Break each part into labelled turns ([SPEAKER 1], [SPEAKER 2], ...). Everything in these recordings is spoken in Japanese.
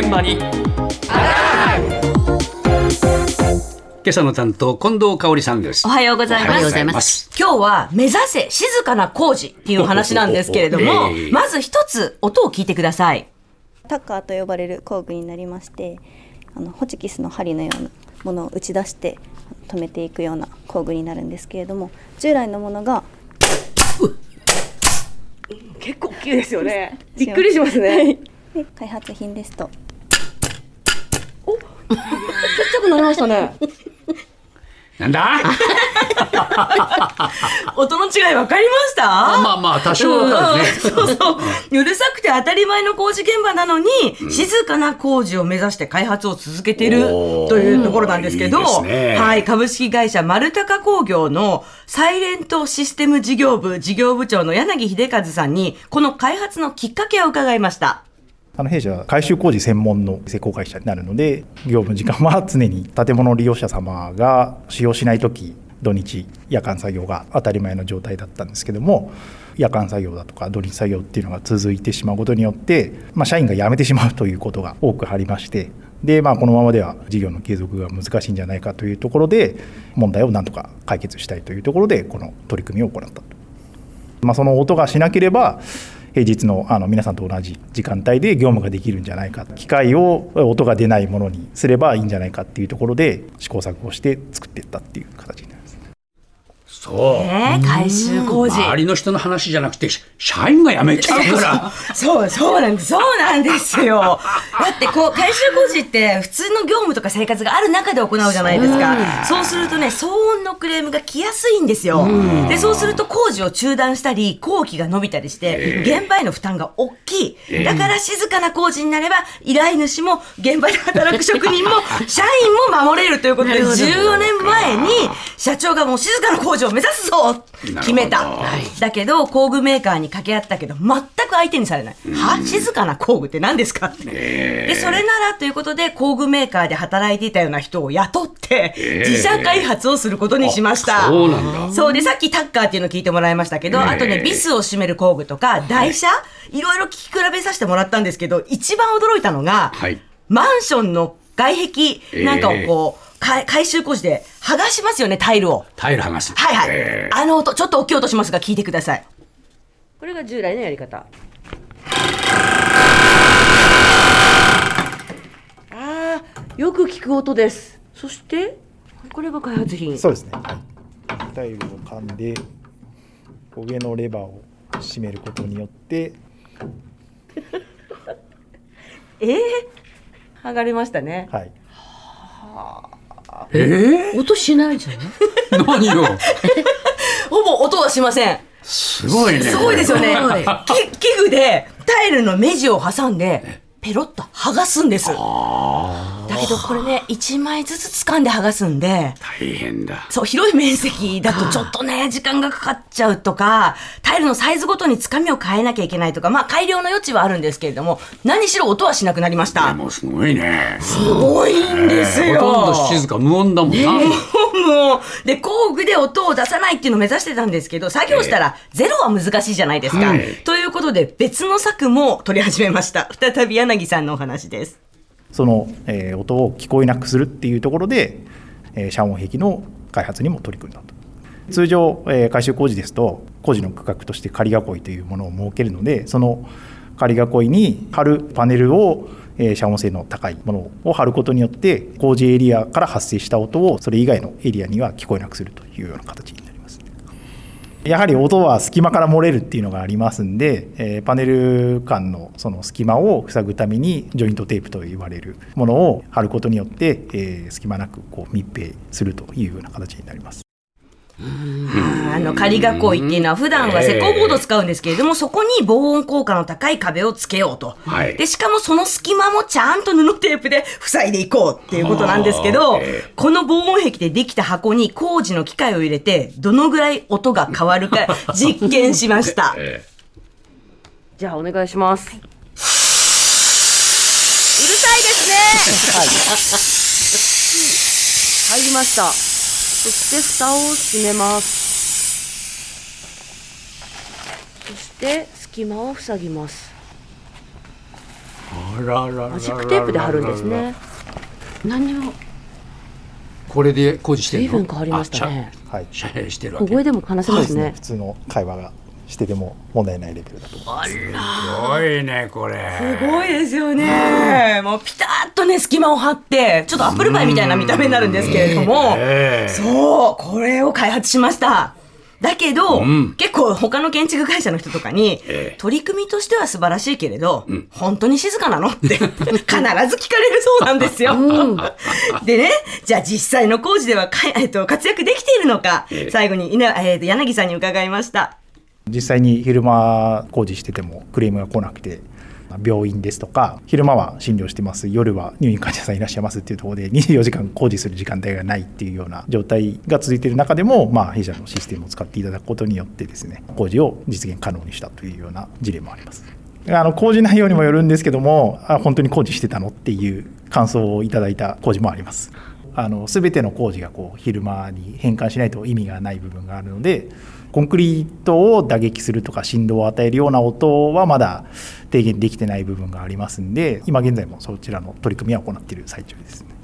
[SPEAKER 1] 現場に今朝の担当近藤香織さんです
[SPEAKER 2] おはようございます。今日は目指せ静かな工事っていう話なんですけれども
[SPEAKER 1] ええ、
[SPEAKER 2] まず一つ音を聞いてください。
[SPEAKER 3] タッカーと呼ばれる工具になりましてあのホチキスの針のようなものを打ち出して止めていくような工具になるんですけれども従来のものが
[SPEAKER 4] 結構大きいですよね。びっくりしますね。
[SPEAKER 3] で開発品ですと
[SPEAKER 4] ちっちゃくなりましたね。
[SPEAKER 1] なんだ？
[SPEAKER 2] 音の違い分かりました？
[SPEAKER 1] まあまあ多少ね。
[SPEAKER 2] うん。そうそう。うるさくて当たり前の工事現場なのに、静かな工事を目指して開発を続けているというところなんですけど、
[SPEAKER 1] いいね。
[SPEAKER 2] はい、株式会社丸高工業のサイレントシステム事業部事業部長の柳秀和さんに、この開発のきっかけを伺いました。
[SPEAKER 5] あの弊社は改修工事専門の施工会社になるので業務時間は常に建物利用者様が使用しない時土日夜間作業が当たり前の状態だったんですけども夜間作業だとか土日作業っていうのが続いてしまうことによって、まあ、社員が辞めてしまうということが多くありましてで、まあ、このままでは事業の継続が難しいんじゃないかというところで問題をなんとか解決したいというところでこの取り組みを行ったと。まあ、その音がしなければ平日のあの皆さんと同じ時間帯で業務ができるんじゃないか機械を音が出ないものにすればいいんじゃないかっていうところで試行錯誤して作っていったっていう形に。
[SPEAKER 1] そう
[SPEAKER 2] ね、改修工事。
[SPEAKER 1] 周りの人の話じゃなくて社員が辞めちゃうから
[SPEAKER 2] そう、そうなんです。そうなんですよ。だって、こう、改修工事って、普通の業務とか生活がある中で行うじゃないですか。そうするとね、騒音のクレームが来やすいんですよ。で、そうすると工事を中断したり、工期が伸びたりして、現場への負担が大きい。だから静かな工事になれば、依頼主も、現場で働く職人も、社員も守れるということで、14年前に、社長がもう静かな工事を目指すぞ！決めた。だけど、工具メーカーに掛け合ったけど、全く相手にされない。は静かな工具って何ですか？って。で、それならということで、工具メーカーで働いていたような人を雇って、自社開発をすることにしました。
[SPEAKER 1] あそうなんだ。
[SPEAKER 2] そう。で、さっきタッカーっていうの聞いてもらいましたけど、あとね、ビスを締める工具とか、台車、いろいろ聞き比べさせてもらったんですけど、一番驚いたのが、
[SPEAKER 1] はい。
[SPEAKER 2] マンションの外壁なんかをこう、か改修工事で剥がしますよね、タイルを。
[SPEAKER 1] タイル剥がす
[SPEAKER 2] はいはい。
[SPEAKER 1] え
[SPEAKER 2] あの音、ちょっと大きい音しますが、聞いてください。
[SPEAKER 4] これが従来のやり方。ああ、よく聞く音です。そして、これが開発品。
[SPEAKER 5] そうですね。はい、タイルを噛んで上のレバーを締めることによって
[SPEAKER 2] ええ剥がれましたね。
[SPEAKER 5] はい
[SPEAKER 1] え
[SPEAKER 6] 音しないじゃない？
[SPEAKER 1] ー、何 よ
[SPEAKER 2] ほぼ音はしません。
[SPEAKER 1] すごいね。
[SPEAKER 2] すごいですよね。器具でタイルの目地を挟んで、ペロッと剥がすんです。だけどこれね、1枚ずつ掴んで剥がすんで、
[SPEAKER 1] 大変だ
[SPEAKER 2] そう、広い面積だとちょっとね、時間がかかっちゃうとか、タイルのサイズごとにつかみを変えなきゃいけないとか、まあ改良の余地はあるんですけれども、何しろ音はしなくなりました。
[SPEAKER 1] もうすごいね
[SPEAKER 2] すごいんですよ。
[SPEAKER 1] ほとんど静か無音だもんな、
[SPEAKER 2] もう、で、工具で音を出さないっていうのを目指してたんですけど、作業したらゼロは難しいじゃないですか。
[SPEAKER 1] はい
[SPEAKER 2] ということで、別の策も取り始めました。再び柳さんのお話です。
[SPEAKER 5] その、えー音を聞こえなくするっていうところで、えー遮音壁の開発にも取り組んだと通常、えー改修工事ですと工事の区画として仮囲いというものを設けるのでその仮囲いに貼るパネルをえ遮音性の高いものを貼ることによって工事エリアから発生した音をそれ以外のエリアには聞こえなくするというような形。やはり音は隙間から漏れるっていうのがありますんで、えパネル間のその隙間を塞ぐためにジョイントテープと言われるものを貼ることによって、え隙間なくこう密閉するというような形になります。
[SPEAKER 2] あの、仮囲いっていうのは普段は石膏ボードを使うんですけれども、そこに防音効果の高い壁をつけようと。
[SPEAKER 1] はい
[SPEAKER 2] で、しかもその隙間もちゃんと布テープで 塞いでいこうっていうことなんですけど、この防音壁でできた箱に工事の機械を入れて、どのぐらい音が変わるか 実験しました。
[SPEAKER 1] え
[SPEAKER 4] じゃあお願いします。
[SPEAKER 2] うるさいですね
[SPEAKER 4] 入りました。そして蓋を閉めます。そして隙間を塞ぎます。
[SPEAKER 1] ーあららら
[SPEAKER 4] マジックテープで貼るんですね。何にも
[SPEAKER 1] これで工事してるの？
[SPEAKER 4] 随分変わりましたね。
[SPEAKER 5] はい、
[SPEAKER 1] シャレしてるわ
[SPEAKER 4] 小
[SPEAKER 1] け
[SPEAKER 4] 声でも話せますね
[SPEAKER 5] 普。通の会話がしてても問題ないレベルだと思います。
[SPEAKER 1] すごいねこれ
[SPEAKER 2] すごいですよね。もうピタッとね、隙間を張って、ちょっとアップルパイみたいな見た目になるんですけれども、
[SPEAKER 1] ええ
[SPEAKER 2] そう、これを開発しました。だけど、
[SPEAKER 1] ん。
[SPEAKER 2] 結構他の建築会社の人とかに、
[SPEAKER 1] ええ。
[SPEAKER 2] 取り組みとしては素晴らしいけれど、本当に静かなのって 必ず聞かれるそうなんですよ。でね、じゃあ実際の工事ではか、えっと、活躍できているのか、
[SPEAKER 1] ええ。
[SPEAKER 2] 最後に、稲えっと柳さんに伺いました。
[SPEAKER 5] 実際に昼間工事しててもクレームが来なくて病院ですとか昼間は診療してます夜は入院患者さんいらっしゃいますっていうところで24時間工事する時間帯がないっていうような状態が続いている中でも、まあ、弊社のシステムを使っていただくことによってですね工事を実現可能にしたというような事例もあります。あの工事内容にもよるんですけどもあ本当に工事してたのっていう感想をいただいた工事もあります。あの全ての工事がこう昼間に変換しないと意味がない部分があるのでコンクリートを打撃するとか振動を与えるような音はまだ低減できてない部分がありますんで今現在もそちらの取り組みは行っている最中です。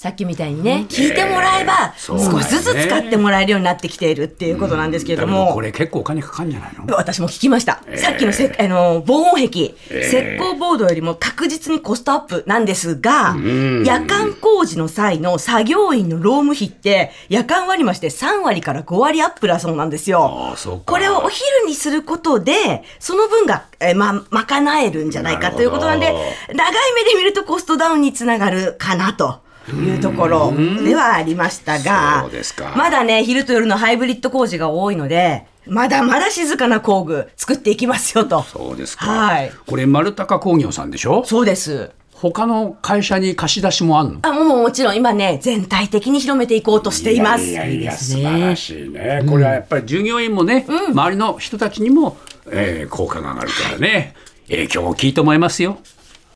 [SPEAKER 2] さっきみたいにね、聞いてもらえば、少しずつ使ってもらえるようになってきているっていうことなんですけれども。
[SPEAKER 1] これ結構お金かかるんじゃないの？
[SPEAKER 2] 私も聞きました。さっきのせあの防音壁、石膏ボードよりも確実にコストアップなんですが、夜間工事の際の作業員の労務費って、夜間割増で3割から5割アップだそうなんですよ。これをお昼にすることで、その分が、えーま、賄えるんじゃないかということなんで長い目で見るとコストダウンにつながるかなと。いうところではありましたがまだね、昼と夜のハイブリッド工事が多いので、まだまだ静かな工具作っていきますよと。
[SPEAKER 1] そうですか、
[SPEAKER 2] はい。
[SPEAKER 1] これ丸高工業さんでしょ？
[SPEAKER 2] そうです。
[SPEAKER 1] 他の会社に貸し出しもあんの？
[SPEAKER 2] あ、もうもちろん今ね、全体的に広めていこうとしています。
[SPEAKER 1] いやいや素晴らしいね、これはやっぱり従業員もね、周りの人たちにも、えー効果が上がるからね。影響大きいと思いますよ